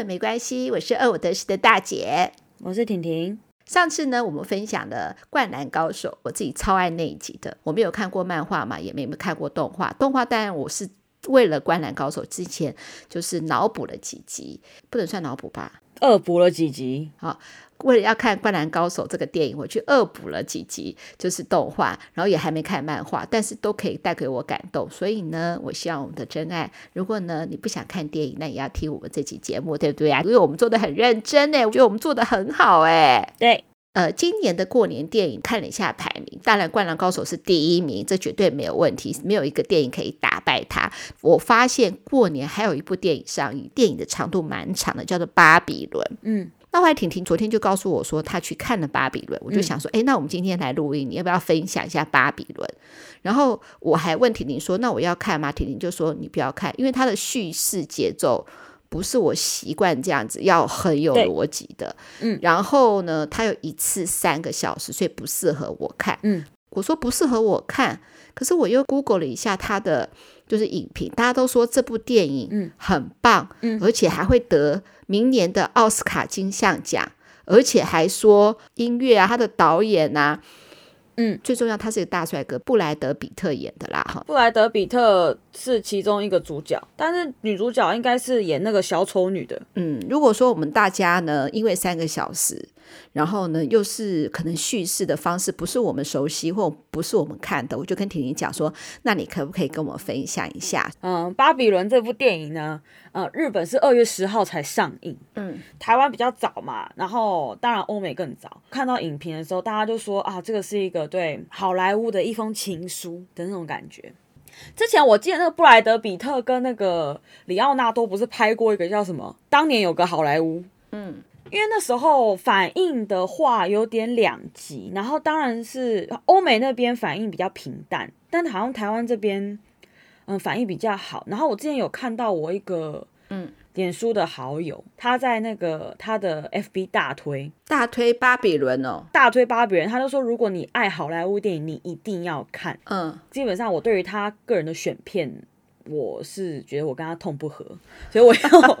顺没关系，我是二五得十的大姐，我是婷婷。上次呢，我们分享了《灌篮高手》，我自己超爱那一集的。我没有看过漫画嘛，也没有看过动画。动画当然我是为了《灌篮高手》之前就是脑补了几集，不能算脑补吧？恶补了几集，好。为了要看《灌篮高手》这个电影，我去恶补了几集，就是动画，然后也还没看漫画，但是都可以带给我感动。所以呢，我希望我们的真爱，如果呢你不想看电影，那也要听我们这期节目，对不对啊？因为我们做的很认真诶，我觉得我们做的很好诶。对，呃，今年的过年电影看了一下排名，当然《灌篮高手》是第一名，这绝对没有问题，没有一个电影可以打败它。我发现过年还有一部电影上映，电影的长度蛮长的，叫做《巴比伦》。嗯。那后来婷婷昨天就告诉我说，她去看了《巴比伦》，我就想说，哎、嗯，那我们今天来录音，你要不要分享一下《巴比伦》？然后我还问婷婷说，那我要看吗？婷婷就说你不要看，因为它的叙事节奏不是我习惯这样子，要很有逻辑的。嗯，然后呢，它有一次三个小时，所以不适合我看。嗯，我说不适合我看，可是我又 Google 了一下他的。就是影评，大家都说这部电影很棒，嗯，而且还会得明年的奥斯卡金像奖，而且还说音乐啊，他的导演啊，嗯，最重要他是一个大帅哥，布莱德比特演的啦，哈，布莱德比特是其中一个主角，但是女主角应该是演那个小丑女的，嗯，如果说我们大家呢，因为三个小时。然后呢，又是可能叙事的方式不是我们熟悉或不是我们看的，我就跟婷婷讲说，那你可不可以跟我分享一下？嗯，巴比伦这部电影呢，呃，日本是二月十号才上映，嗯，台湾比较早嘛，然后当然欧美更早。看到影评的时候，大家就说啊，这个是一个对好莱坞的一封情书的那种感觉。之前我记得那个布莱德比特跟那个里奥纳多不是拍过一个叫什么？当年有个好莱坞，嗯。因为那时候反应的话有点两极，然后当然是欧美那边反应比较平淡，但好像台湾这边嗯反应比较好。然后我之前有看到我一个嗯脸书的好友，他在那个他的 FB 大推大推巴比伦哦，大推巴比伦，他就说如果你爱好莱坞电影，你一定要看。嗯，基本上我对于他个人的选片，我是觉得我跟他痛不合，所以我又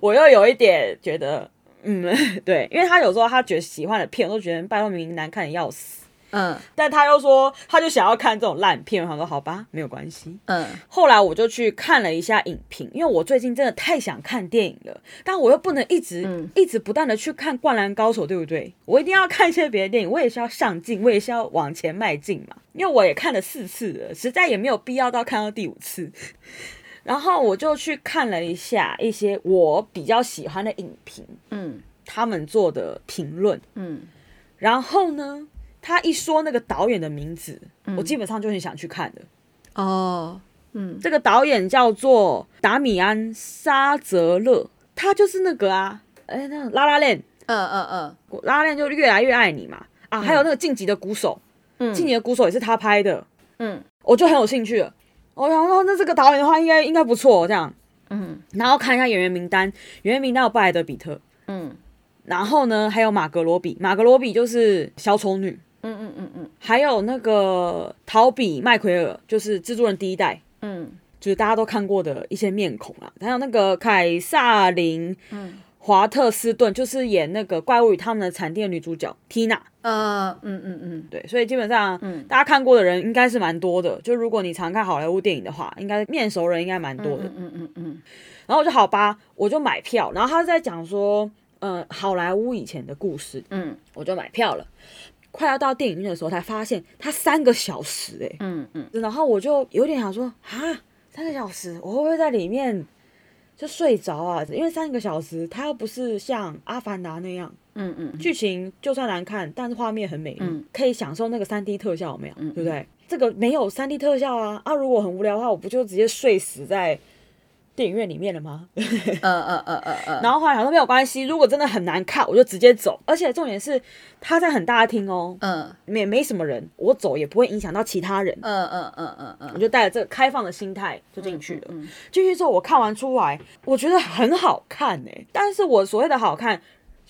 我又有一点觉得。嗯，对，因为他有时候他觉得喜欢的片，我都觉得拜托明明难看的要死。嗯，但他又说，他就想要看这种烂片。我想说，好吧，没有关系。嗯，后来我就去看了一下影评，因为我最近真的太想看电影了，但我又不能一直、嗯、一直不断的去看《灌篮高手》，对不对？我一定要看一些别的电影，我也是要上进，我也是要往前迈进嘛。因为我也看了四次了，实在也没有必要到看到第五次。然后我就去看了一下一些我比较喜欢的影评，嗯，他们做的评论，嗯，然后呢，他一说那个导演的名字，嗯，我基本上就很想去看的。哦，嗯，这个导演叫做达米安·沙泽勒，他就是那个啊，哎，那个拉拉链，嗯嗯嗯，拉拉链就越来越爱你嘛，啊，还有那个晋级的鼓手，嗯，晋级的鼓手也是他拍的，嗯，我就很有兴趣了。我想说，那这个导演的话应该应该不错，这样，嗯，然后看一下演员名单，演员名单有布莱德比特，嗯，然后呢还有马格罗比，马格罗比就是小丑女，嗯嗯嗯嗯，还有那个陶比麦奎尔，就是蜘蛛人第一代，嗯，就是大家都看过的一些面孔啊，还有那个凯撒琳，嗯。华特斯顿就是演那个《怪物与他们的产地》的女主角 Tina，呃，嗯嗯嗯，对，所以基本上，嗯，大家看过的人应该是蛮多的。就如果你常看好莱坞电影的话，应该面熟人应该蛮多的。嗯嗯嗯。然后我就好吧，我就买票。然后他在讲说，嗯，好莱坞以前的故事。嗯，我就买票了。快要到电影院的时候，才发现它三个小时，欸，哎，嗯嗯。然后我就有点想说，啊，三个小时，我会不会在里面？就睡着啊，因为三个小时，它又不是像《阿凡达》那样，嗯嗯，剧情就算难看，但是画面很美丽，嗯，可以享受那个三 D 特效，有没有？嗯，对不对？这个没有三 D 特效啊啊！如果很无聊的话，我不就直接睡死在电影院里面了吗？嗯嗯嗯嗯嗯。然后后来想说没有关系，如果真的很难看，我就直接走。而且重点是，他在很大的厅哦，嗯，没没什么人，我走也不会影响到其他人。嗯嗯嗯嗯嗯。我就带着这个开放的心态就进去了。嗯。进去之后，我看完出来，我觉得很好看哎。但是我所谓的好看，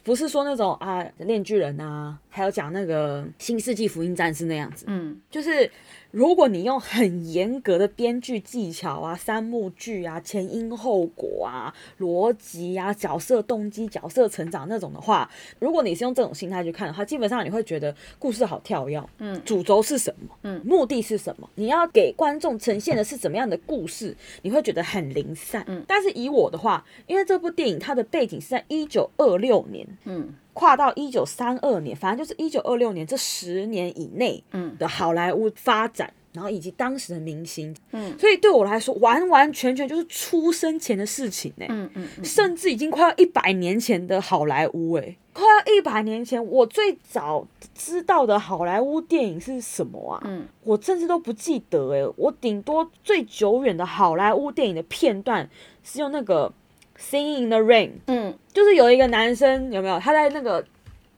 不是说那种啊，链锯人啊，还有讲那个新世纪福音战士那样子，嗯，就是。如果你用很严格的编剧技巧啊、三幕剧啊、前因后果啊、逻辑啊、角色动机、角色成长那种的话，如果你是用这种心态去看的话，基本上你会觉得故事好跳跃，嗯，主轴是什么？嗯，目的是什么？你要给观众呈现的是怎么样的故事？你会觉得很零散。嗯，但是以我的话，因为这部电影它的背景是在一九二六年，嗯。跨到一九三二年，反正就是一九二六年这十年以内，的好莱坞发展，嗯，然后以及当时的明星，嗯，所以对我来说，完完全全就是出生前的事情呢，嗯嗯，嗯，甚至已经快要一百年前的好莱坞，哎，快要一百年前，我最早知道的好莱坞电影是什么啊？嗯，我甚至都不记得，哎，我顶多最久远的好莱坞电影的片段是用那个。Singing in the Rain，嗯，就是有一个男生有没有？他在那个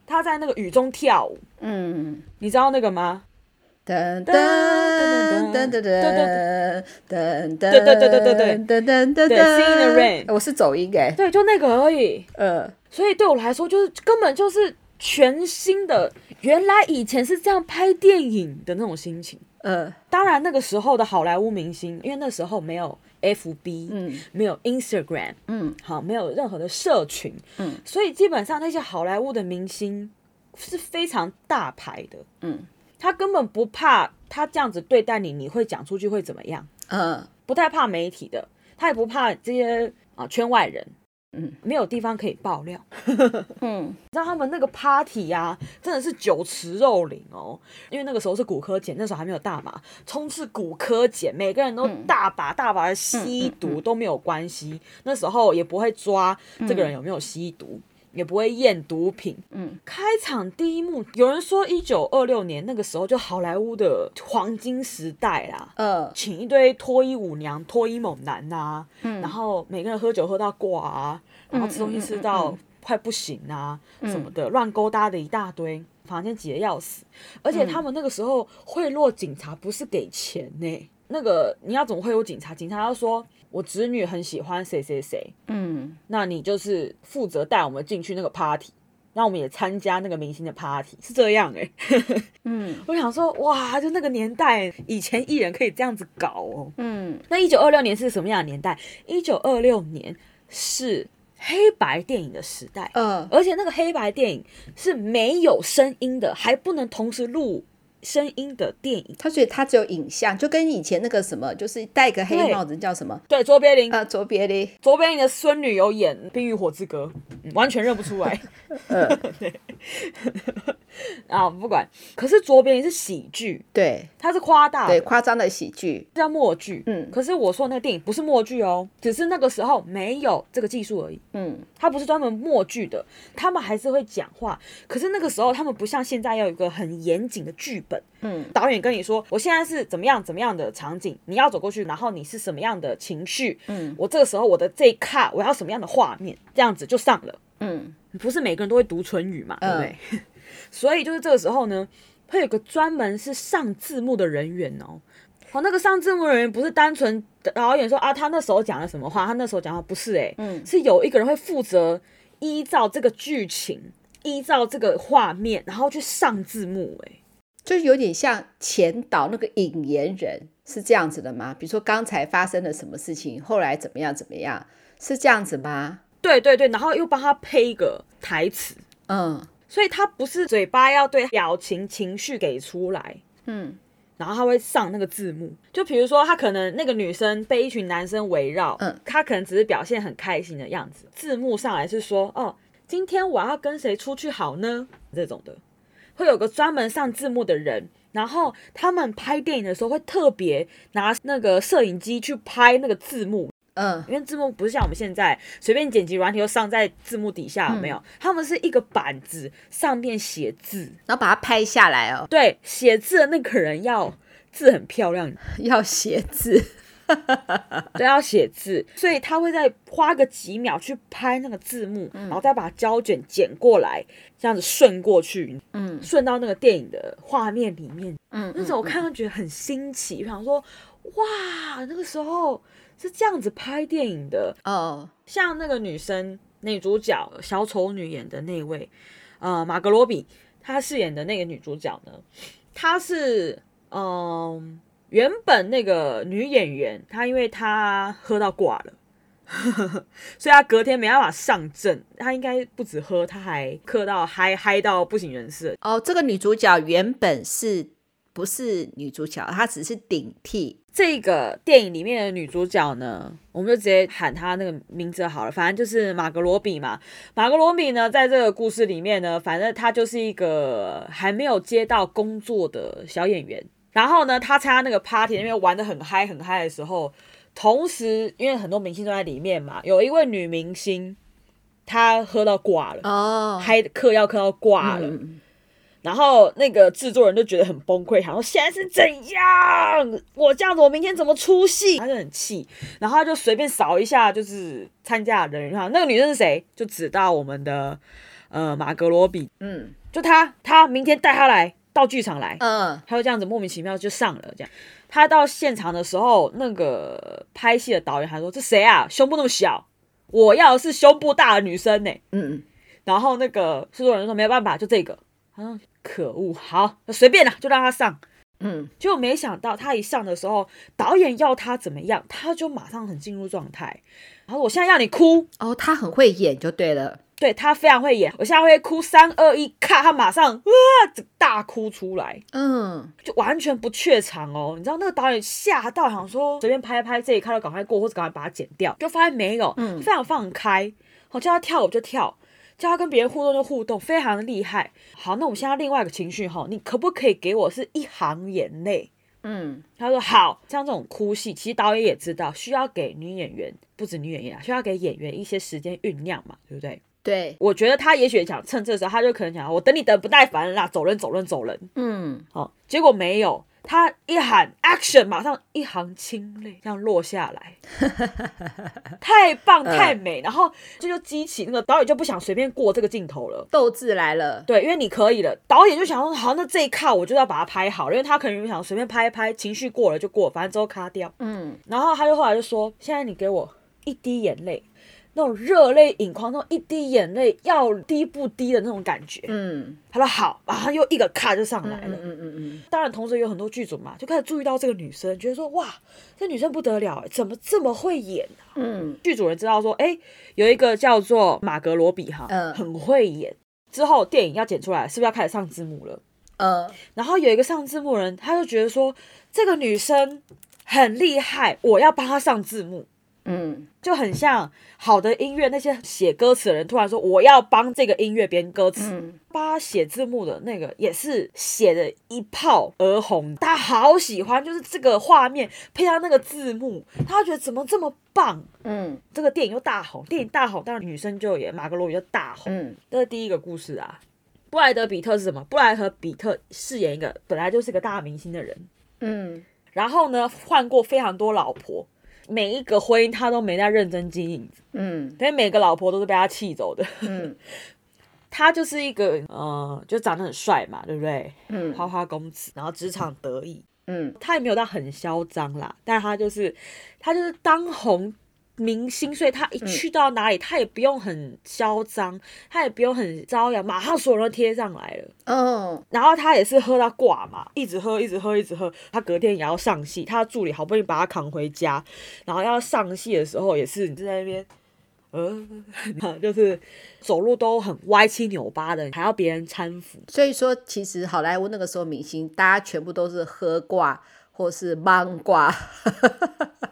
他在那个雨中跳舞，嗯，你知道那个吗？噔噔噔噔噔噔噔噔噔噔噔噔噔噔噔，Singing in the Rain，我是走音哎，对，就那个而已，呃，所以对我来说，就是根本就是全新的，原来以前是这样拍电影的那种心情，呃，当然那个时候的好莱坞明星，因为那时候没有。F B，嗯，没有 Instagram，嗯，好，没有任何的社群，嗯，所以基本上那些好莱坞的明星是非常大牌的，嗯，他根本不怕他这样子对待你，你会讲出去会怎么样？嗯，不太怕媒体的，他也不怕这些啊圈外人。嗯，没有地方可以爆料。嗯，你知道他们那个 party 呀、啊，真的是酒池肉林哦。因为那个时候是骨科检，那时候还没有大麻，充斥骨科检，每个人都大把大把的吸毒都没有关系。那时候也不会抓这个人有没有吸毒。也不会验毒品。嗯，开场第一幕，有人说一九二六年那个时候就好莱坞的黄金时代啦。呃，请一堆脱衣舞娘、脱衣猛男呐、啊，嗯，然后每个人喝酒喝到挂啊，然后吃东西吃到快不行啊，嗯、什么的，乱勾搭的一大堆，房间挤得要死。而且他们那个时候贿赂警察不是给钱呢、欸，那个你要怎么会有警察？警察要说。我侄女很喜欢谁谁谁，嗯，那你就是负责带我们进去那个 party，让我们也参加那个明星的 party，是这样哎、欸，嗯，我想说哇，就那个年代，以前艺人可以这样子搞哦，嗯，那一九二六年是什么样的年代？一九二六年是黑白电影的时代，嗯，而且那个黑白电影是没有声音的，还不能同时录。声音的电影，他所以他只有影像，就跟以前那个什么，就是戴个黑帽子叫什么？对，卓别林啊，卓别林，卓别林的孙女有演《冰与火之歌》，完全认不出来。呃，对。啊，不管。可是卓别林是喜剧，对，它是夸大，对，夸张的喜剧，叫默剧。嗯，可是我说的那个电影不是默剧哦，只是那个时候没有这个技术而已。嗯，它不是专门默剧的，他们还是会讲话。可是那个时候他们不像现在要有一个很严谨的剧本。嗯，导演跟你说，我现在是怎么样怎么样的场景，你要走过去，然后你是什么样的情绪？嗯，我这个时候我的这一卡我要什么样的画面，这样子就上了。嗯，不是每个人都会读唇语嘛，对不对？嗯 所以就是这个时候呢，会有个专门是上字幕的人员哦。哦，那个上字幕人员不是单纯导演说啊，他那时候讲了什么话，他那时候讲的话不是诶，嗯，是有一个人会负责依照这个剧情，依照这个画面，然后去上字幕诶，就是有点像前导那个引言人是这样子的吗？比如说刚才发生了什么事情，后来怎么样怎么样，是这样子吗？对对对，然后又帮他配一个台词，嗯。所以他不是嘴巴要对表情情绪给出来，嗯，然后他会上那个字幕，就比如说他可能那个女生被一群男生围绕，嗯，他可能只是表现很开心的样子，字幕上来是说，哦，今天我要跟谁出去好呢？这种的，会有个专门上字幕的人，然后他们拍电影的时候会特别拿那个摄影机去拍那个字幕。嗯，因为字幕不是像我们现在随便剪辑软体就上在字幕底下，有没有？嗯、他们是一个板子上面写字，然后把它拍下来哦。对，写字的那个人要字很漂亮，要写字，对，要写字，所以他会再花个几秒去拍那个字幕，嗯、然后再把胶卷剪过来，这样子顺过去，嗯，顺到那个电影的画面里面。嗯，那时候我看到觉得很新奇，我想说，哇，那个时候。是这样子拍电影的哦，像那个女生女主角小丑女演的那位，呃，马格罗比，她饰演的那个女主角呢，她是嗯、呃，原本那个女演员，她因为她喝到挂了。所以他隔天没办法上阵，他应该不止喝，他还喝到嗨嗨到不省人事。哦，这个女主角原本是不是女主角？她只是顶替。这个电影里面的女主角呢，我们就直接喊她那个名字好了，反正就是马格罗比嘛。马格罗比呢，在这个故事里面呢，反正她就是一个还没有接到工作的小演员。然后呢，她参加那个 party，因为玩的很嗨很嗨的时候。同时，因为很多明星都在里面嘛，有一位女明星，她喝到挂了哦，嗨嗑药嗑到挂了，嗯，然后那个制作人就觉得很崩溃，想说现在是怎样？我这样子，我明天怎么出戏？他就很气，然后他就随便扫一下，就是参加的人，哈，那个女生是谁？就指到我们的呃马格罗比，嗯，就他，他明天带他来到剧场来，嗯，他就这样子莫名其妙就上了，这样。他到现场的时候，那个拍戏的导演还说：“这谁啊？胸部那么小，我要的是胸部大的女生呢。”嗯嗯。然后那个制作人说：“没有办法，就这个。”他说：“可恶，好，随便了，就让他上。”嗯。结果没想到他一上的时候，导演要他怎么样，他就马上很进入状态。然后我现在要你哭哦，他很会演就对了。对，他非常会演，我现在会哭，三二一，咔，他马上哇，大哭出来，嗯，就完全不怯场哦。你知道那个导演吓到，想说随便拍拍这一卡就赶快过，或者赶快把它剪掉，就发现没有，嗯，非常放开，我叫他跳舞就跳，叫他跟别人互动就互动，非常的厉害。好，那我们现在另外一个情绪哈，你可不可以给我是一行眼泪？嗯，他说好，像这种哭戏，其实导演也知道需要给女演员，不止女演员啊，需要给演员一些时间酝酿嘛，对不对？对，我觉得他也许想趁这时候，他就可能想，我等你等不耐烦了啦，走人走人走人。嗯，好，结果没有，他一喊 action，马上一行清泪这样落下来，太棒太美，然后这就激起那个导演就不想随便过这个镜头了，斗志来了。对，因为你可以了，导演就想说，好，那这一卡我就要把它拍好，因为他可能想随便拍一拍，情绪过了就过，反正之后卡掉。嗯，然后他就后来就说，现在你给我一滴眼泪。那种热泪盈眶，那种一滴眼泪要滴不滴的那种感觉。嗯，他说好，然后又一个咔就上来了。嗯嗯嗯嗯。当然，同时有很多剧组嘛，就开始注意到这个女生，觉得说哇，这女生不得了，怎么这么会演啊？嗯，剧组人知道说，哎，有一个叫做马格罗比哈，嗯，很会演。之后电影要剪出来，是不是要开始上字幕了？嗯。然后有一个上字幕人，他就觉得说这个女生很厉害，我要帮她上字幕。嗯，就很像好的音乐，那些写歌词的人突然说我要帮这个音乐编歌词，帮他写字幕的那个也是写的一炮而红，他好喜欢，就是这个画面配上那个字幕，他觉得怎么这么棒？嗯，这个电影又大红，电影大红，当然女生就也马格罗比就大红。嗯，这是第一个故事啊。布莱德比特是什么？布莱德比特饰演一个本来就是个大明星的人，嗯，然后呢换过非常多老婆。每一个婚姻他都没在认真经营，嗯，所以每个老婆都是被他气走的，嗯，他就是一个，呃，就长得很帅嘛，对不对？嗯，花花公子，然后职场得意，嗯，他也没有到很嚣张啦，但他就是，他就是当红。明星，所以他一去到哪里，嗯、他也不用很嚣张，他也不用很招摇，马上所有人都贴上来了。嗯，然后他也是喝到挂嘛，一直喝，一直喝，一直喝。他隔天也要上戏，他的助理好不容易把他扛回家，然后要上戏的时候，也是你就在那边，呃，就是走路都很歪七扭八的，还要别人搀扶。所以说，其实好莱坞那个时候明星，大家全部都是喝挂或是芒挂，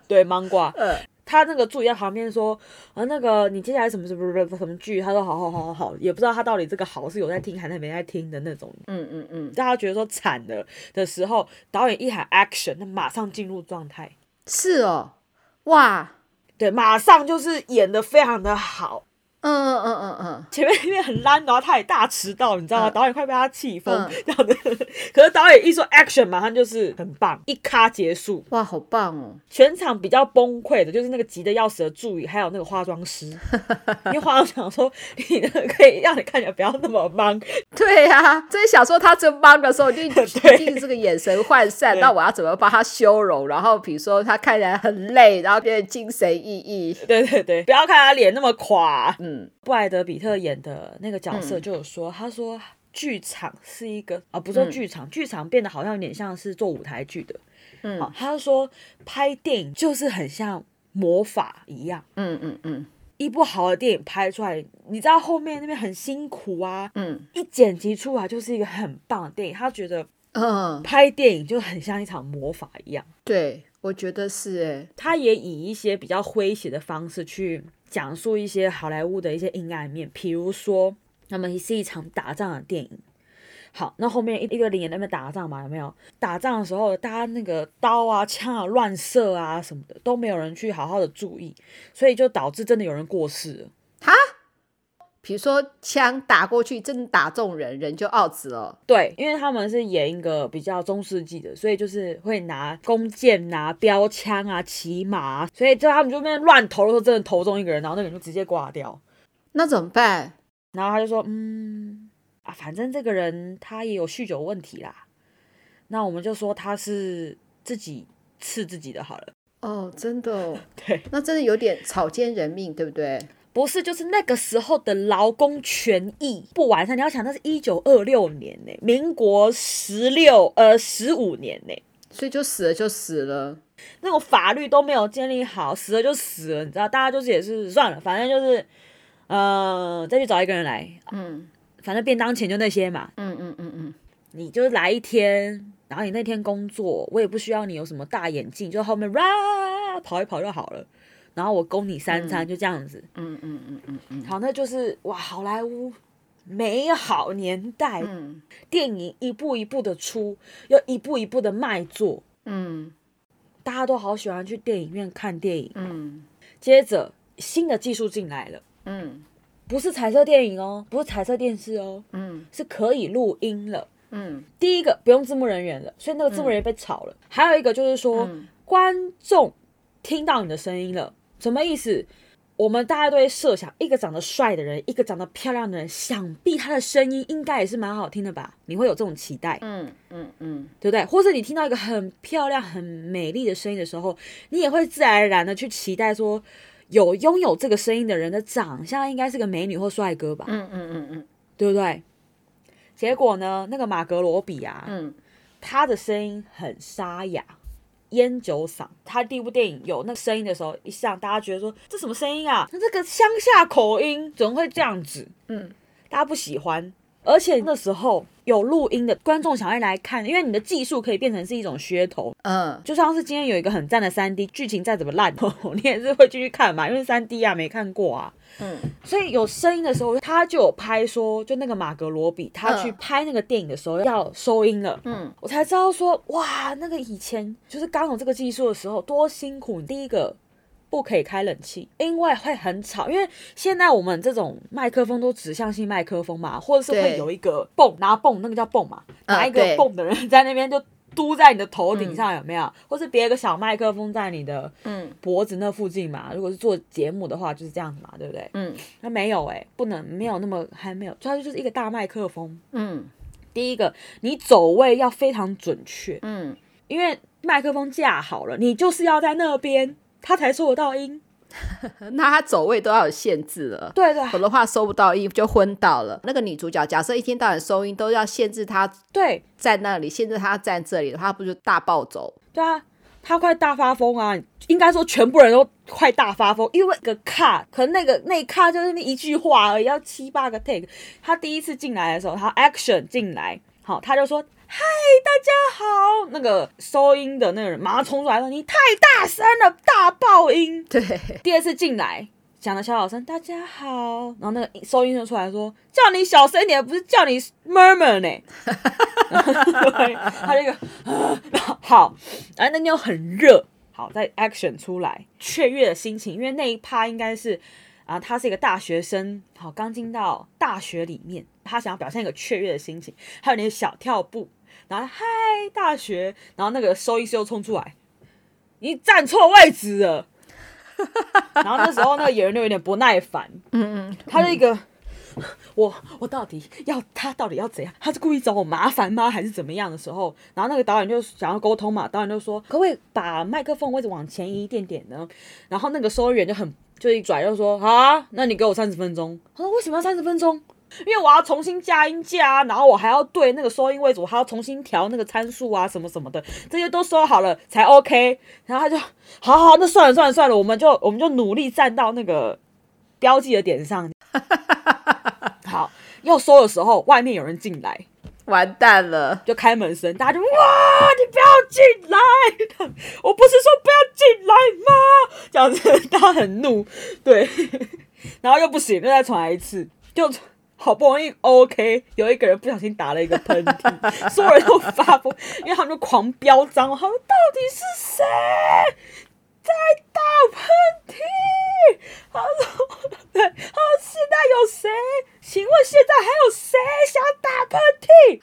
对，芒挂，嗯。他那个助理在旁边说：“啊，那个你接下来什么什么什么什么剧？”他说：“好好好好好，也不知道他到底这个好是有在听还是没在听的那种。”嗯嗯嗯，大家觉得说惨了的时候，导演一喊 action，他马上进入状态。是哦，哇，对，马上就是演的非常的好。嗯嗯嗯嗯嗯，前面因为很烂，然后他也大迟到，你知道吗？导演快被他气疯这样的。可是导演一说 action，马上就是很棒，一咔结束。哇，好棒哦！全场比较崩溃的就是那个急得要死的助理，还有那个化妆师，因为化妆师想说你那个可以让你看起来不要那么忙。对呀，所以想说他这忙的时候，就一定 是这个眼神涣散。那我要怎么帮他修容？然后比如说他看起来很累，然后变得精神奕奕。对对对，不要看他脸那么垮。嗯。嗯，布莱德比特演的那个角色就有说，他说剧场是一个啊，不是剧场，剧场变得好像有点像是做舞台剧的。嗯，好，他说拍电影就是很像魔法一样。嗯嗯嗯，一部好的电影拍出来，你知道后面那边很辛苦啊。嗯，一剪辑出来就是一个很棒的电影。他觉得，嗯，拍电影就很像一场魔法一样。对，我觉得是诶。他也以一些比较诙谐的方式去讲述一些好莱坞的一些阴暗面，比如说，那么是一场打仗的电影。好，那后面一一个连在那边打仗嘛，有没有？打仗的时候，大家那个刀啊、枪啊乱射啊什么的，都没有人去好好的注意，所以就导致真的有人过世了。哈？比如说枪打过去，真的打中人，人就 out 了。对，因为他们是演一个比较中世纪的，所以就是会拿弓箭、拿标枪啊、骑马啊，所以就他们就那边乱投的时候，真的投中一个人，然后那个人就直接挂掉。那怎么办？然后他就说，嗯。啊，反正这个人他也有酗酒问题啦，那我们就说他是自己刺自己的好了。哦，真的哦，对，那真的有点草菅人命，对不对？不是，就是那个时候的劳工权益不完善。你要想，那是一九二六年呢，民国十六呃十五年呢，所以就死了就死了，那种法律都没有建立好，死了就死了，你知道，大家就是也是算了，反正就是呃再去找一个人来，嗯。反正便当钱就那些嘛，嗯嗯嗯嗯，你就是来一天，然后你那天工作，我也不需要你有什么大眼镜，就后面啦跑一跑就好了，然后我供你三餐，就这样子，嗯嗯嗯嗯嗯，好，那就是哇，好莱坞美好年代，嗯，电影一步一步的出，又一步一步的卖座，嗯，大家都好喜欢去电影院看电影，嗯，接着新的技术进来了，嗯。不是彩色电影哦，不是彩色电视哦，嗯，是可以录音了，嗯，第一个不用字幕人员了，所以那个字幕人员被炒了。嗯、还有一个就是说，嗯、观众听到你的声音了，什么意思？我们大家都会设想，一个长得帅的人，一个长得漂亮的人，想必他的声音应该也是蛮好听的吧？你会有这种期待，嗯嗯嗯，对不对？或者你听到一个很漂亮、很美丽的声音的时候，你也会自然而然的去期待说。有拥有这个声音的人的长相应该是个美女或帅哥吧？嗯嗯嗯嗯，对不对？结果呢，那个马格罗比啊，嗯，他的声音很沙哑，烟酒嗓。他第一部电影有那个声音的时候，一上大家觉得说，这什么声音啊？那这个乡下口音怎么会这样子？嗯，大家不喜欢。而且那时候有录音的观众想要来看，因为你的技术可以变成是一种噱头。嗯，就像是今天有一个很赞的三 D 剧情再怎么烂，你也是会继续看嘛，因为三 D 啊没看过啊。嗯，所以有声音的时候，他就有拍说，就那个马格罗比他去拍那个电影的时候要收音了。嗯，我才知道说，哇，那个以前就是刚有这个技术的时候多辛苦。第一个。不可以开冷气，因为会很吵。因为现在我们这种麦克风都指向性麦克风嘛，或者是会有一个泵，拿泵，那个叫泵嘛，拿一个泵的人在那边就嘟在你的头顶上，有没有？嗯、或是别一个小麦克风在你的脖子那附近嘛？如果是做节目的话，就是这样子嘛，对不对？嗯，那没有哎、欸，不能没有那么还没有，它就是一个大麦克风。嗯，第一个你走位要非常准确。嗯，因为麦克风架好了，你就是要在那边。他才收得到音，那他走位都要有限制了。对对，否则话收不到音就昏倒了。那个女主角假设一天到晚收音都要限制她，对，在那里限制她站这里的话，不就大暴走？对啊，她快大发疯啊！应该说全部人都快大发疯，因为个卡，可能那个那卡就是那一句话而已，要七八个 take。他第一次进来的时候，他 action 进来，好，他就说。嗨，大家好！那个收音的那个人马上冲出来说：“你太大声了，大爆音。”对，第二次进来讲的小小声，大家好。然后那个收音就出来说：“叫你小声一点，不是叫你 murmur 呢。”他这个好，然后那天又很热，好在 action 出来雀跃的心情，因为那一趴应该是啊，他是一个大学生，好刚进到大学里面，他想要表现一个雀跃的心情，还有那些小跳步。然后嗨，大学，然后那个收音师又冲出来，你站错位置了。然后那时候那个演员就有点不耐烦，嗯嗯，他是一个我我到底要他到底要怎样？他是故意找我麻烦吗？还是怎么样的时候？然后那个导演就想要沟通嘛，导演就说可不可以把麦克风位置往前移一点点呢？然后那个收音员就很就一拽就说好啊，那你给我三十分钟。他说为什么要三十分钟？因为我要重新加音架，然后我还要对那个收音位置，我还要重新调那个参数啊，什么什么的，这些都收好了才 OK。然后他就，好好，那算了算了算了，我们就我们就努力站到那个标记的点上。好，要收的时候，外面有人进来，完蛋了，就开门声，大家就哇，你不要进来，我不是说不要进来吗？这样子，大家很怒，对，然后又不行，又再重来一次，就。好不容易 OK，有一个人不小心打了一个喷嚏，所有人都发疯，因为他们就狂飙脏话，他说到底是谁在打喷嚏？他说 对，他说现在有谁？请问现在还有谁想打喷嚏？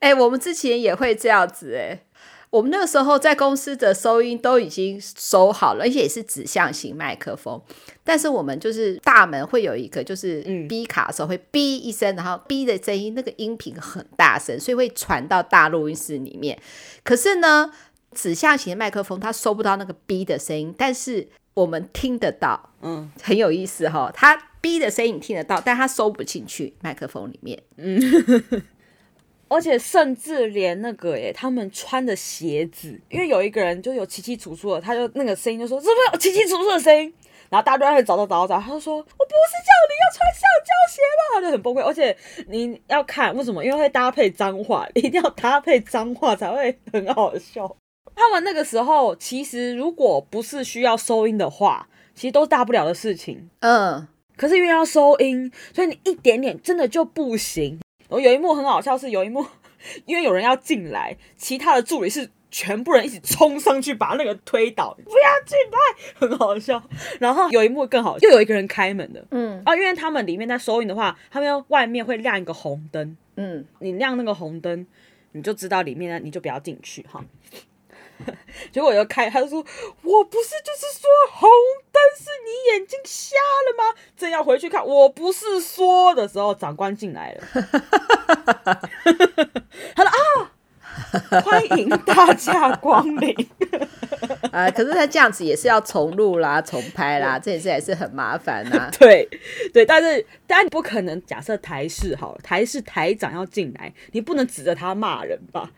哎、欸，我们之前也会这样子哎、欸。我们那个时候在公司的收音都已经收好了，而且也是指向型麦克风。但是我们就是大门会有一个，就是 B 卡的时候会逼一声，然后逼的声音那个音频很大声，所以会传到大录音室里面。可是呢，指向型的麦克风它收不到那个 B 的声音，但是我们听得到，嗯，很有意思哈、哦。它 B 的声音你听得到，但它收不进去麦克风里面，嗯。而且甚至连那个诶，他们穿的鞋子，因为有一个人就有奇奇楚楚的，他就那个声音就说是不是有奇奇楚楚的声音？然后大家都在找找找找，他就说我不是叫你要穿橡胶鞋吗？他就很崩溃。而且你要看为什么？因为会搭配脏话，一定要搭配脏话才会很好笑。他们那个时候其实如果不是需要收音的话，其实都是大不了的事情。嗯，可是因为要收音，所以你一点点真的就不行。然后有一幕很好笑，是有一幕，因为有人要进来，其他的助理是全部人一起冲上去把那个推倒，不要进来，很好笑。然后有一幕更好，又有一个人开门的，嗯，啊，因为他们里面在收银的话，他们外面会亮一个红灯，嗯，你亮那个红灯，你就知道里面呢，你就不要进去哈。结果我又开，他就说：“我不是就是说红灯是你眼睛瞎了吗？”正要回去看，我不是说的时候，长官进来了。他说：“啊，欢迎大家光临。”啊，可是他这样子也是要重录啦、重拍啦，这件事还是很麻烦呐。对对，但是但你不可能假设台式好了，台式台长要进来，你不能指着他骂人吧？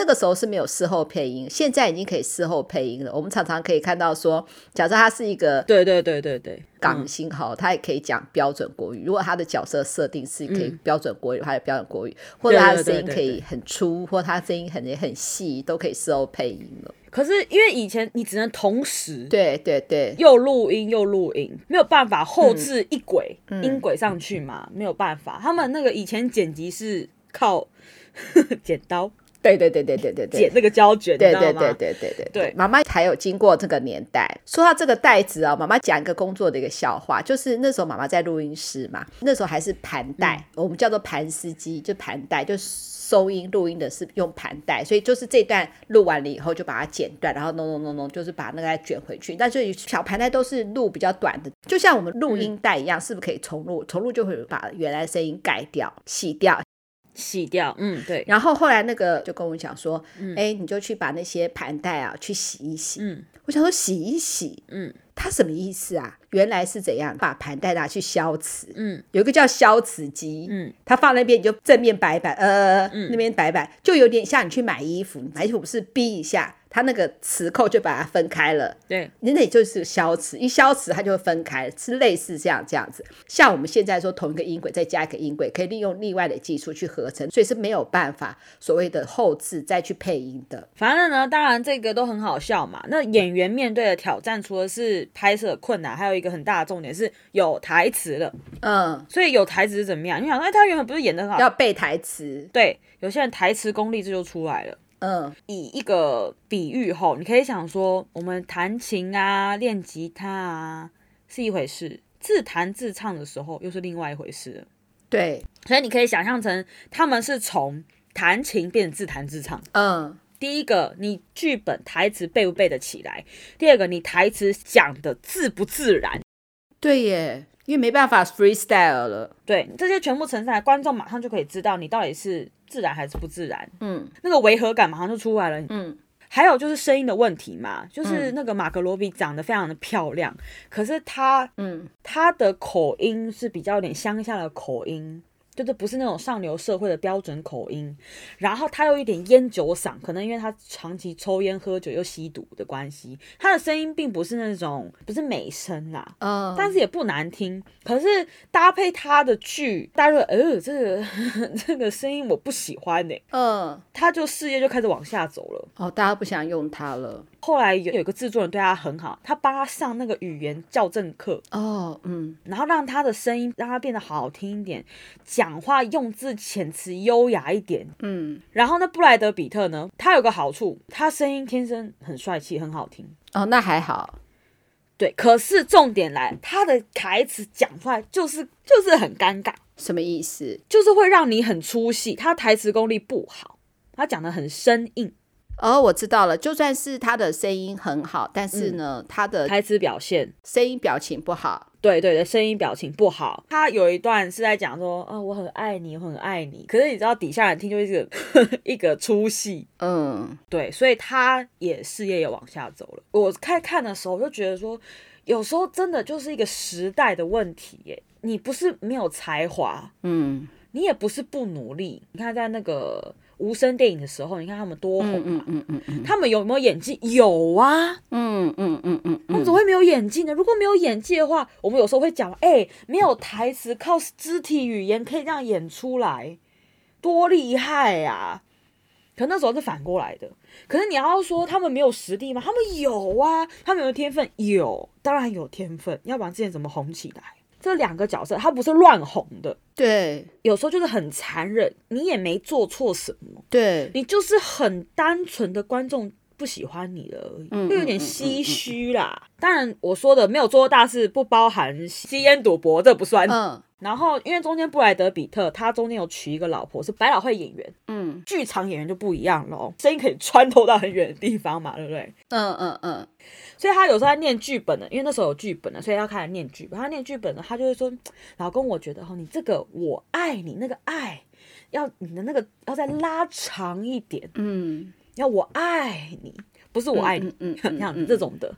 那个时候是没有事后配音，现在已经可以事后配音了。我们常常可以看到说，假设他是一个对对对对对港星哈，他也可以讲标准国语。如果他的角色设定是可以标准国语，他的标准国语，或者他的声音可以很粗，或他的声音很也很细，都可以事后配音了。可是因为以前你只能同时对对对，又录音又录音，没有办法后置一轨、嗯、音轨上去嘛，没有办法。他们那个以前剪辑是靠 剪刀。对对对对对对对，剪那个胶卷，对对对对对对对。妈妈还有经过这个年代，说到这个袋子啊，妈妈讲一个工作的一个笑话，就是那时候妈妈在录音室嘛，那时候还是盘带，嗯、我们叫做盘丝机，就盘带，就收音录音的是用盘带，所以就是这段录完了以后就把它剪断，然后弄弄弄弄，就是把那个再卷回去。但是小盘带都是录比较短的，就像我们录音带一样，嗯、是不是可以重录？重录就会把原来声音改掉、洗掉。洗掉，嗯，对。然后后来那个就跟我讲说，哎、嗯，你就去把那些盘带啊去洗一洗。嗯，我想说洗一洗，嗯，他什么意思啊？原来是怎样把盘带拿去消磁，嗯，有一个叫消磁机，嗯，它放那边你就正面摆摆，呃，嗯、那边摆摆，就有点像你去买衣服，买衣服不是逼一下。它那个磁扣就把它分开了，对，那也就是消磁，一消磁它就会分开，是类似这样这样子。像我们现在说同一个音轨再加一个音轨，可以利用另外的技术去合成，所以是没有办法所谓的后置再去配音的。反正呢，当然这个都很好笑嘛。那演员面对的挑战，除了是拍摄困难，还有一个很大的重点是有台词了。嗯，所以有台词是怎么样？你想，哎，他原本不是演得很好，要背台词。对，有些人台词功力这就出来了。嗯，以一个比喻吼，你可以想说，我们弹琴啊、练吉他啊是一回事，自弹自唱的时候又是另外一回事。对，所以你可以想象成他们是从弹琴变成自弹自唱。嗯，第一个，你剧本台词背不背得起来？第二个，你台词讲的自不自然？对耶，因为没办法 freestyle 了。对，这些全部呈上来，观众马上就可以知道你到底是自然还是不自然。嗯，那个违和感马上就出来了。嗯，还有就是声音的问题嘛，就是那个马格罗比长得非常的漂亮，嗯、可是她，嗯，她的口音是比较有点乡下的口音。就是不是那种上流社会的标准口音，然后他有一点烟酒嗓，可能因为他长期抽烟喝酒又吸毒的关系，他的声音并不是那种不是美声啦，嗯，但是也不难听。可是搭配他的剧，大家说，呃，这个这个声音我不喜欢呢，嗯，他就事业就开始往下走了，哦，大家不想用他了。后来有有个制作人对他很好，他帮他上那个语言校正课。哦，嗯，然后让他的声音让他变得好听一点，讲话用字遣词优雅一点，嗯，然后那布莱德比特呢，他有个好处，他声音天生很帅气，很好听。哦，那还好，对，可是重点来，他的台词讲出来就是就是很尴尬，什么意思？就是会让你很出戏，他台词功力不好，他讲的很生硬。哦，我知道了。就算是他的声音很好，但是呢，嗯、他的台词表现、声音表情不好。对对对，声音表情不好。他有一段是在讲说，啊、哦，我很爱你，我很爱你。可是你知道，底下人听就是一个 一个出戏。嗯，对，所以他也事业也往下走了。我开看的时候，我就觉得说，有时候真的就是一个时代的问题耶。你不是没有才华，嗯，你也不是不努力。你看，在那个。无声电影的时候，你看他们多红啊！嗯嗯他们有没有演技？有啊！嗯嗯嗯嗯，嗯嗯他们怎么会没有演技呢？如果没有演技的话，我们有时候会讲，哎、欸，没有台词，靠肢体语言可以这样演出来，多厉害呀、啊！可那时候是反过来的。可是你要说他们没有实力吗？他们有啊！他们有天分，有，当然有天分，要不然之前怎么红起来？这两个角色，他不是乱哄的，对，有时候就是很残忍，你也没做错什么，对，你就是很单纯的观众不喜欢你了而已，嗯、会有点唏嘘啦。当然，我说的没有做大事，不包含吸烟赌博，这不算。嗯。然后，因为中间布莱德比特他中间有娶一个老婆，是百老汇演员，嗯，剧场演员就不一样了，声音可以穿透到很远的地方嘛，对不对？嗯嗯嗯。所以他有时候在念剧本呢，因为那时候有剧本了，所以要开始念剧本。他念剧本呢，他就会说：“老公，我觉得哈，你这个我爱你那个爱，要你的那个要再拉长一点，嗯，要我爱你，不是我爱你，嗯，嗯，这样子这种的。”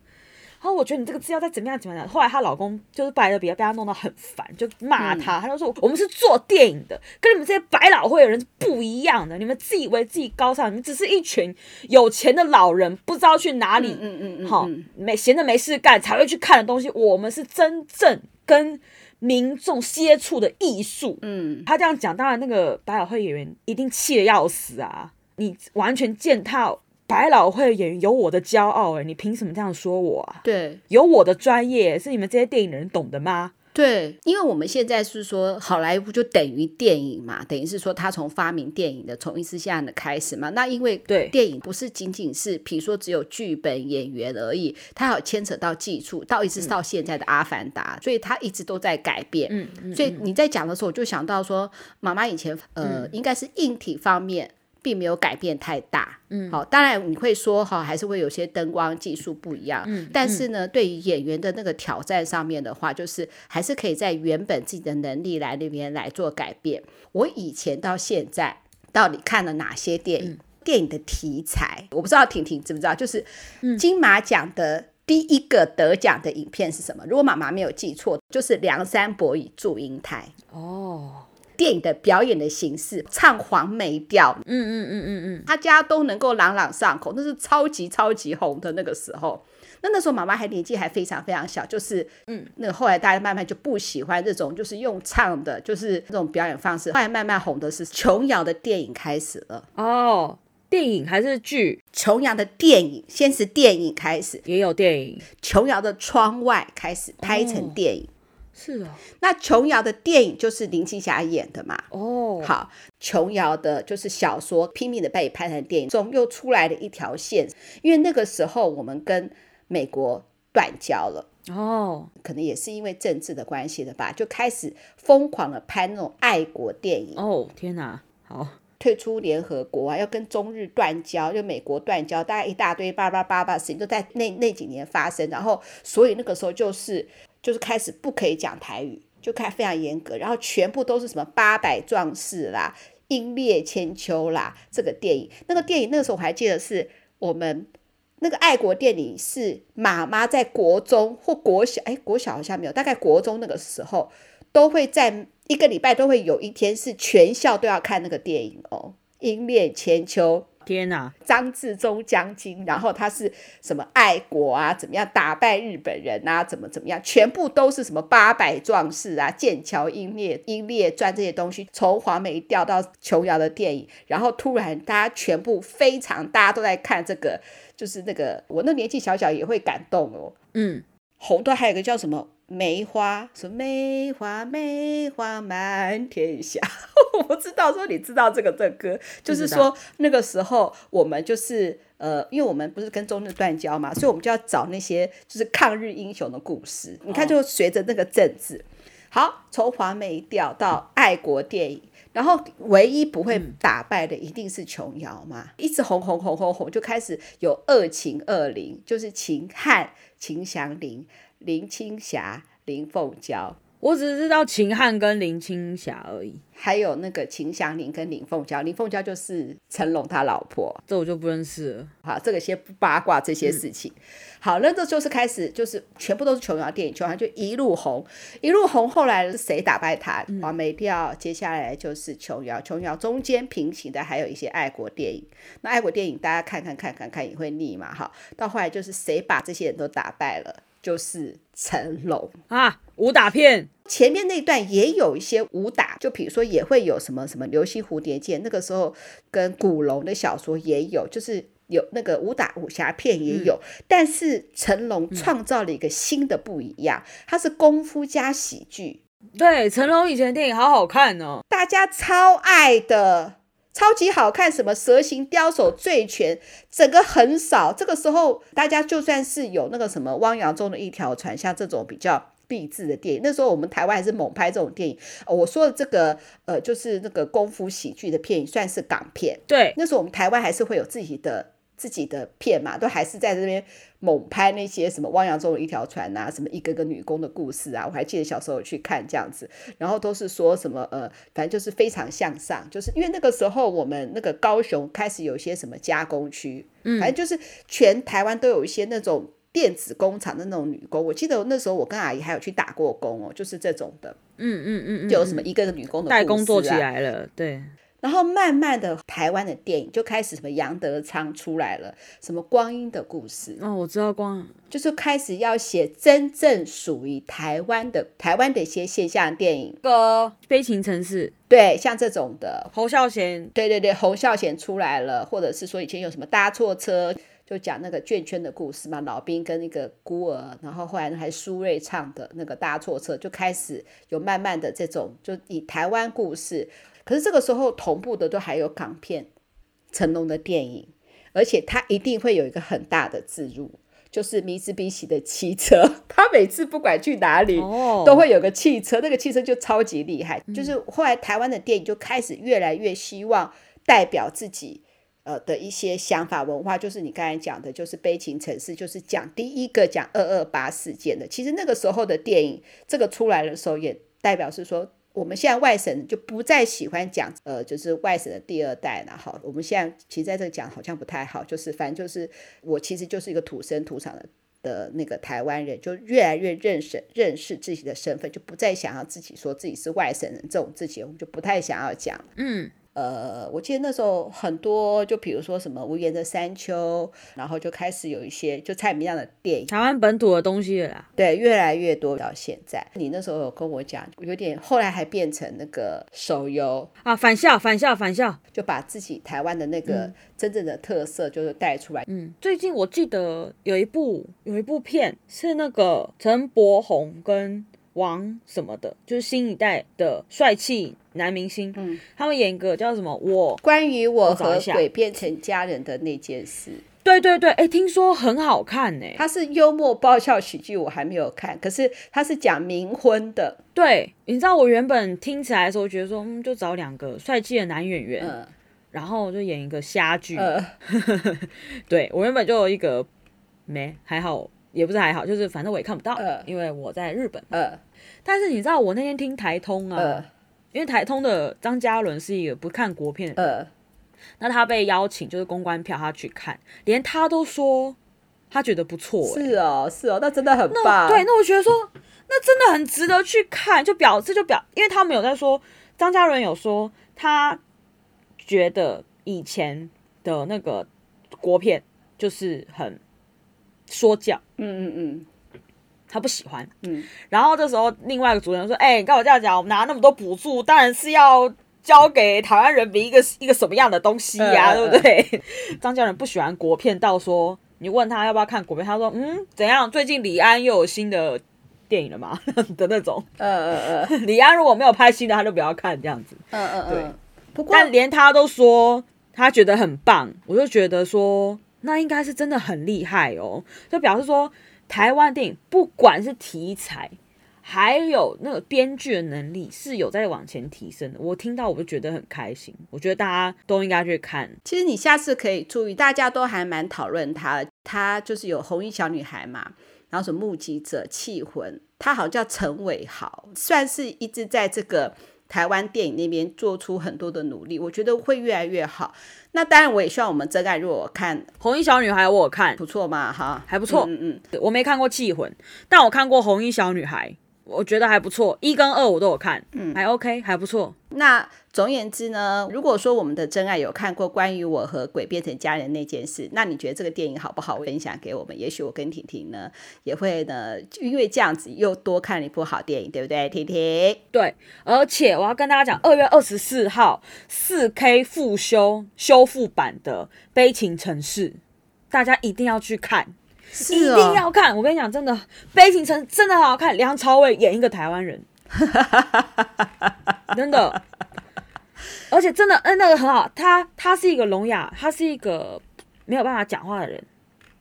然后我觉得你这个字要再怎么样怎么样。后来她老公就是布莱德彼特被她弄得很烦，就骂她。他就说：“我们是做电影的，跟你们这些百老汇的人是不一样的。你们自以为自己高尚，你们只是一群有钱的老人，不知道去哪里，嗯嗯嗯，好没闲着没事干才会去看的东西。我们是真正跟民众接触的艺术。”嗯，他这样讲，当然那个百老汇演员一定气得要死啊！你完全践踏。百老汇演员有我的骄傲哎，你凭什么这样说我啊？对，有我的专业，是你们这些电影人懂的吗？对，因为我们现在是说好莱坞就等于电影嘛，等于是说他从发明电影的从伊斯夏的开始嘛。那因为对电影不是仅仅是比如说只有剧本演员而已，它还有牵扯到技术，到一直到现在的《阿凡达》嗯，所以它一直都在改变。嗯嗯，所以你在讲的时候，我就想到说，妈妈以前呃，嗯、应该是硬体方面。并没有改变太大，嗯，好，当然你会说哈，还是会有些灯光技术不一样，嗯，但是呢，嗯、对于演员的那个挑战上面的话，就是还是可以在原本自己的能力来那边来做改变。我以前到现在到底看了哪些电影？嗯、电影的题材我不知道，婷婷知不知道？就是金马奖的第一个得奖的影片是什么？如果妈妈没有记错，就是《梁山伯与祝英台》哦。电影的表演的形式，唱黄梅调，嗯嗯嗯嗯嗯，大家都能够朗朗上口，那是超级超级红的那个时候。那那时候妈妈还年纪还非常非常小，就是嗯，那个后来大家慢慢就不喜欢这种就是用唱的，就是这种表演方式。后来慢慢红的是琼瑶的电影开始了哦，电影还是剧？琼瑶的电影先是电影开始，也有电影。琼瑶的窗外开始拍成电影。哦是哦，那琼瑶的电影就是林青霞演的嘛。哦，好，琼瑶的就是小说拼命的被拍成电影，中又出来了一条线，因为那个时候我们跟美国断交了。哦，可能也是因为政治的关系的吧，就开始疯狂的拍那种爱国电影。哦，天哪，好，退出联合国啊，要跟中日断交，就美国断交，大概一大堆叭叭叭叭事情都在那那几年发生，然后所以那个时候就是。就是开始不可以讲台语，就开非常严格，然后全部都是什么八百壮士啦、英烈千秋啦，这个电影，那个电影那个时候我还记得是我们那个爱国电影是妈妈在国中或国小，哎，国小好像没有，大概国中那个时候都会在一个礼拜都会有一天是全校都要看那个电影哦，英烈千秋。天呐，张自忠将军，然后他是什么爱国啊？怎么样打败日本人啊？怎么怎么样？全部都是什么八百壮士啊？剑桥英烈、英烈传这些东西，从黄梅调到琼瑶的电影，然后突然大家全部非常，大家都在看这个，就是那个我那年纪小小也会感动哦。嗯，红豆还有一个叫什么？梅花，说梅花梅花满天下。我不知道说你知道这个这个歌，就是说那个时候我们就是呃，因为我们不是跟中日断交嘛，所以我们就要找那些就是抗日英雄的故事。你看，就随着那个政治，好，从华美调到爱国电影，然后唯一不会打败的一定是琼瑶嘛，一直红红红红红，就开始有二秦二林，就是秦汉、秦祥林。林青霞、林凤娇，我只知道秦汉跟林青霞而已，还有那个秦祥林跟林凤娇，林凤娇就是成龙他老婆，这我就不认识了。好，这个先不八卦这些事情。嗯、好，那这就是开始，就是全部都是琼瑶电影，琼瑶就一路红，一路红。后来是谁打败他？黄梅调，接下来就是琼瑶，琼瑶中间平行的还有一些爱国电影。那爱国电影大家看看看看看也会腻嘛？哈，到后来就是谁把这些人都打败了？就是成龙啊，武打片前面那段也有一些武打，就比如说也会有什么什么流星蝴蝶剑，那个时候跟古龙的小说也有，就是有那个武打武侠片也有，嗯、但是成龙创造了一个新的不一样，它是功夫加喜剧。对，成龙以前的电影好好看哦，大家超爱的。超级好看，什么蛇形刁手、醉拳，整个很少。这个时候，大家就算是有那个什么汪洋中的一条船，像这种比较励志的电影，那时候我们台湾还是猛拍这种电影。我说的这个，呃，就是那个功夫喜剧的片，算是港片。对，那时候我们台湾还是会有自己的。自己的片嘛，都还是在这边猛拍那些什么汪洋中的一条船啊，什么一个个女工的故事啊。我还记得小时候去看这样子，然后都是说什么呃，反正就是非常向上，就是因为那个时候我们那个高雄开始有一些什么加工区，嗯，反正就是全台湾都有一些那种电子工厂的那种女工。我记得那时候我跟阿姨还有去打过工哦，就是这种的，嗯嗯嗯，就有什么一个个女工的代工做起来了，对。然后慢慢的，台湾的电影就开始什么杨德昌出来了，什么光阴的故事哦，我知道光，就是开始要写真正属于台湾的台湾的一些现象电影，个悲情城市，对，像这种的侯孝贤，对对对，侯孝贤出来了，或者是说以前有什么搭错车，就讲那个圈圈的故事嘛，老兵跟那个孤儿，然后后来还苏芮唱的那个搭错车，就开始有慢慢的这种，就以台湾故事。可是这个时候同步的都还有港片，成龙的电影，而且他一定会有一个很大的置入，就是米兹比喜的汽车，他每次不管去哪里，都会有个汽车，那个汽车就超级厉害。就是后来台湾的电影就开始越来越希望代表自己呃的一些想法文化，就是你刚才讲的，就是悲情城市，就是讲第一个讲二二八事件的。其实那个时候的电影，这个出来的时候也代表是说。我们现在外省就不再喜欢讲，呃，就是外省的第二代了。好，我们现在其实在这讲好像不太好，就是反正就是我其实就是一个土生土长的的那个台湾人，就越来越认识认识自己的身份，就不再想要自己说自己是外省人这种自己，我们就不太想要讲。嗯。呃，我记得那时候很多，就比如说什么无言的山丘，然后就开始有一些就蔡明亮的电影，台湾本土的东西了啦。对，越来越多到现在。你那时候有跟我讲，有点后来还变成那个手游啊，返校，返校，返校，就把自己台湾的那个真正的特色就是带出来。嗯，最近我记得有一部有一部片是那个陈柏宏跟。王什么的，就是新一代的帅气男明星，嗯，他们演一个叫什么？我关于我和鬼变成家人的那件事。对对对，哎，听说很好看呢。他是幽默爆笑喜剧，我还没有看。可是他是讲冥婚的。对，你知道我原本听起来的时候，觉得说，嗯，就找两个帅气的男演员，嗯，然后就演一个瞎剧。嗯，对我原本就有一个没还好。也不是还好，就是反正我也看不到，呃、因为我在日本。呃，但是你知道我那天听台通啊，呃、因为台通的张嘉伦是一个不看国片的人，呃、那他被邀请就是公关票，他去看，连他都说他觉得不错、欸。是哦，是哦，那真的很棒。对，那我觉得说那真的很值得去看，就表示就表，因为他们有在说张嘉伦有说他觉得以前的那个国片就是很。说教，嗯嗯嗯，他不喜欢，嗯，然后这时候另外一个主持人说：“哎、欸，你跟我这样讲，我们拿那么多补助，当然是要交给台湾人民一个一个什么样的东西呀、啊，呃、对不对？” 张嘉伦不喜欢国片，到说你问他要不要看国片，他说：“嗯，怎样？最近李安又有新的电影了吗？的那种，呃呃呃，李安如果没有拍新的，他就不要看这样子，嗯嗯嗯，对。不过，但连他都说他觉得很棒，我就觉得说。”那应该是真的很厉害哦，就表示说台湾电影不管是题材，还有那个编剧的能力是有在往前提升的。我听到我就觉得很开心，我觉得大家都应该去看。其实你下次可以注意，大家都还蛮讨论他，他就是有红衣小女孩嘛，然后什么目击者、气魂，他好像叫陈伟豪，算是一直在这个。台湾电影那边做出很多的努力，我觉得会越来越好。那当然，我也希望我们真爱，如果我看《红衣小女孩》，我有看，不错嘛，哈，还不错。嗯嗯，我没看过《气魂》，但我看过《红衣小女孩》。我觉得还不错，一跟二我都有看，嗯，还 OK，还不错。那总而言之呢，如果说我们的真爱有看过关于我和鬼变成家人那件事，那你觉得这个电影好不好？分享给我们，也许我跟婷婷呢也会呢，因为这样子又多看了一部好电影，对不对？婷婷，对，而且我要跟大家讲，二月二十四号四 K 复修修复版的《悲情城市》，大家一定要去看。是哦、一定要看！我跟你讲，真的《悲情城》真的很好看。梁朝伟演一个台湾人，真的，而且真的，嗯，那个很好。他他是一个聋哑，他是一个没有办法讲话的人。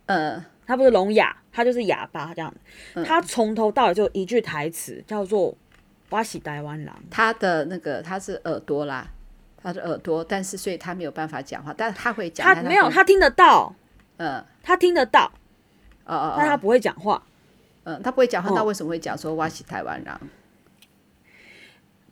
嗯，他不是聋哑，他就是哑巴这样。嗯、他从头到尾就一句台词，叫做“我是台湾人”。他的那个他是耳朵啦，他的耳朵，但是所以他没有办法讲话，但是他会讲。他没有，他听得到。嗯，他听得到。哦哦，但他不会讲话，嗯，他不会讲话，那为什么会讲说我是台湾人？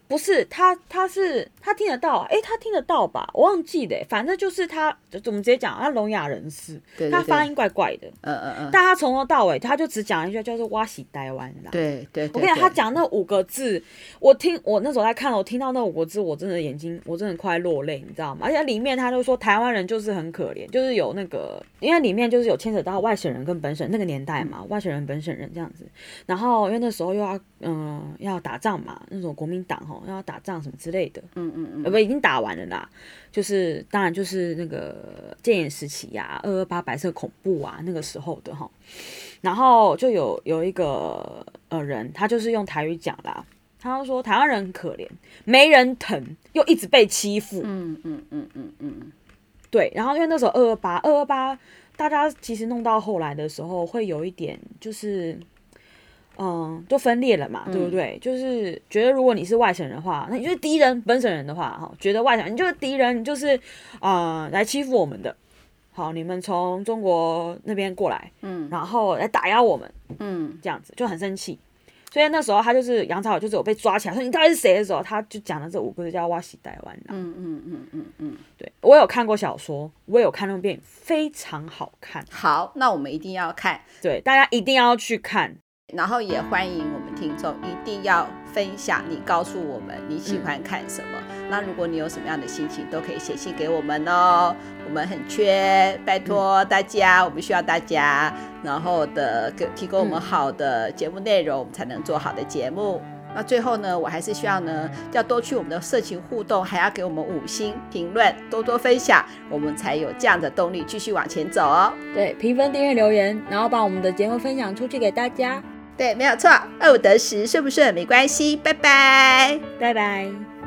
不是他，他是他听得到，哎、欸，他听得到吧？我忘记了，反正就是他，怎么直接讲？他聋哑人士，他发音怪怪的，嗯嗯嗯，但他从头到尾，他就只讲一句叫做“哇西台湾啦”。对对，对，我跟你讲，他讲那五个字，我听我那时候在看，我听到那五个字，我真的眼睛，我真的快落泪，你知道吗？而且里面他就说台湾人就是很可怜，就是有那个，因为里面就是有牵扯到外省人跟本省那个年代嘛，外省人本省人这样子，然后因为那时候又要嗯、呃、要打仗嘛，那种国民党吼。要打仗什么之类的，嗯嗯嗯，呃不，已经打完了啦。就是当然就是那个戒严时期呀、啊，二二八白色恐怖啊，那个时候的哈。然后就有有一个呃人，他就是用台语讲啦，他说台湾人很可怜，没人疼，又一直被欺负，嗯嗯嗯嗯嗯，对。然后因为那时候二二八，二二八，大家其实弄到后来的时候，会有一点就是。嗯，都分裂了嘛，对不对？嗯、就是觉得如果你是外省人的话，那你就是敌人；本省人的话，哈，觉得外省人你就是敌人，你就是啊、呃、来欺负我们的。好，你们从中国那边过来，嗯，然后来打压我们，嗯，这样子就很生气。所以那时候他就是杨超，就是有被抓起来说你到底是谁的时候，他就讲了这五个字叫“哇西台湾”。嗯嗯嗯嗯嗯，对，我有看过小说，我有看那部电影，非常好看。好，那我们一定要看，对，大家一定要去看。然后也欢迎我们听众一定要分享，你告诉我们你喜欢看什么。嗯、那如果你有什么样的心情，都可以写信给我们哦。我们很缺，拜托大家，嗯、我们需要大家，然后的给提供我们好的节目内容，嗯、我们才能做好的节目。那最后呢，我还是需要呢，要多去我们的社群互动，还要给我们五星评论，多多分享，我们才有这样的动力继续往前走哦。对，评分、订阅、留言，然后把我们的节目分享出去给大家。对，没有错。二五得十，顺不顺没关系。拜拜，拜拜。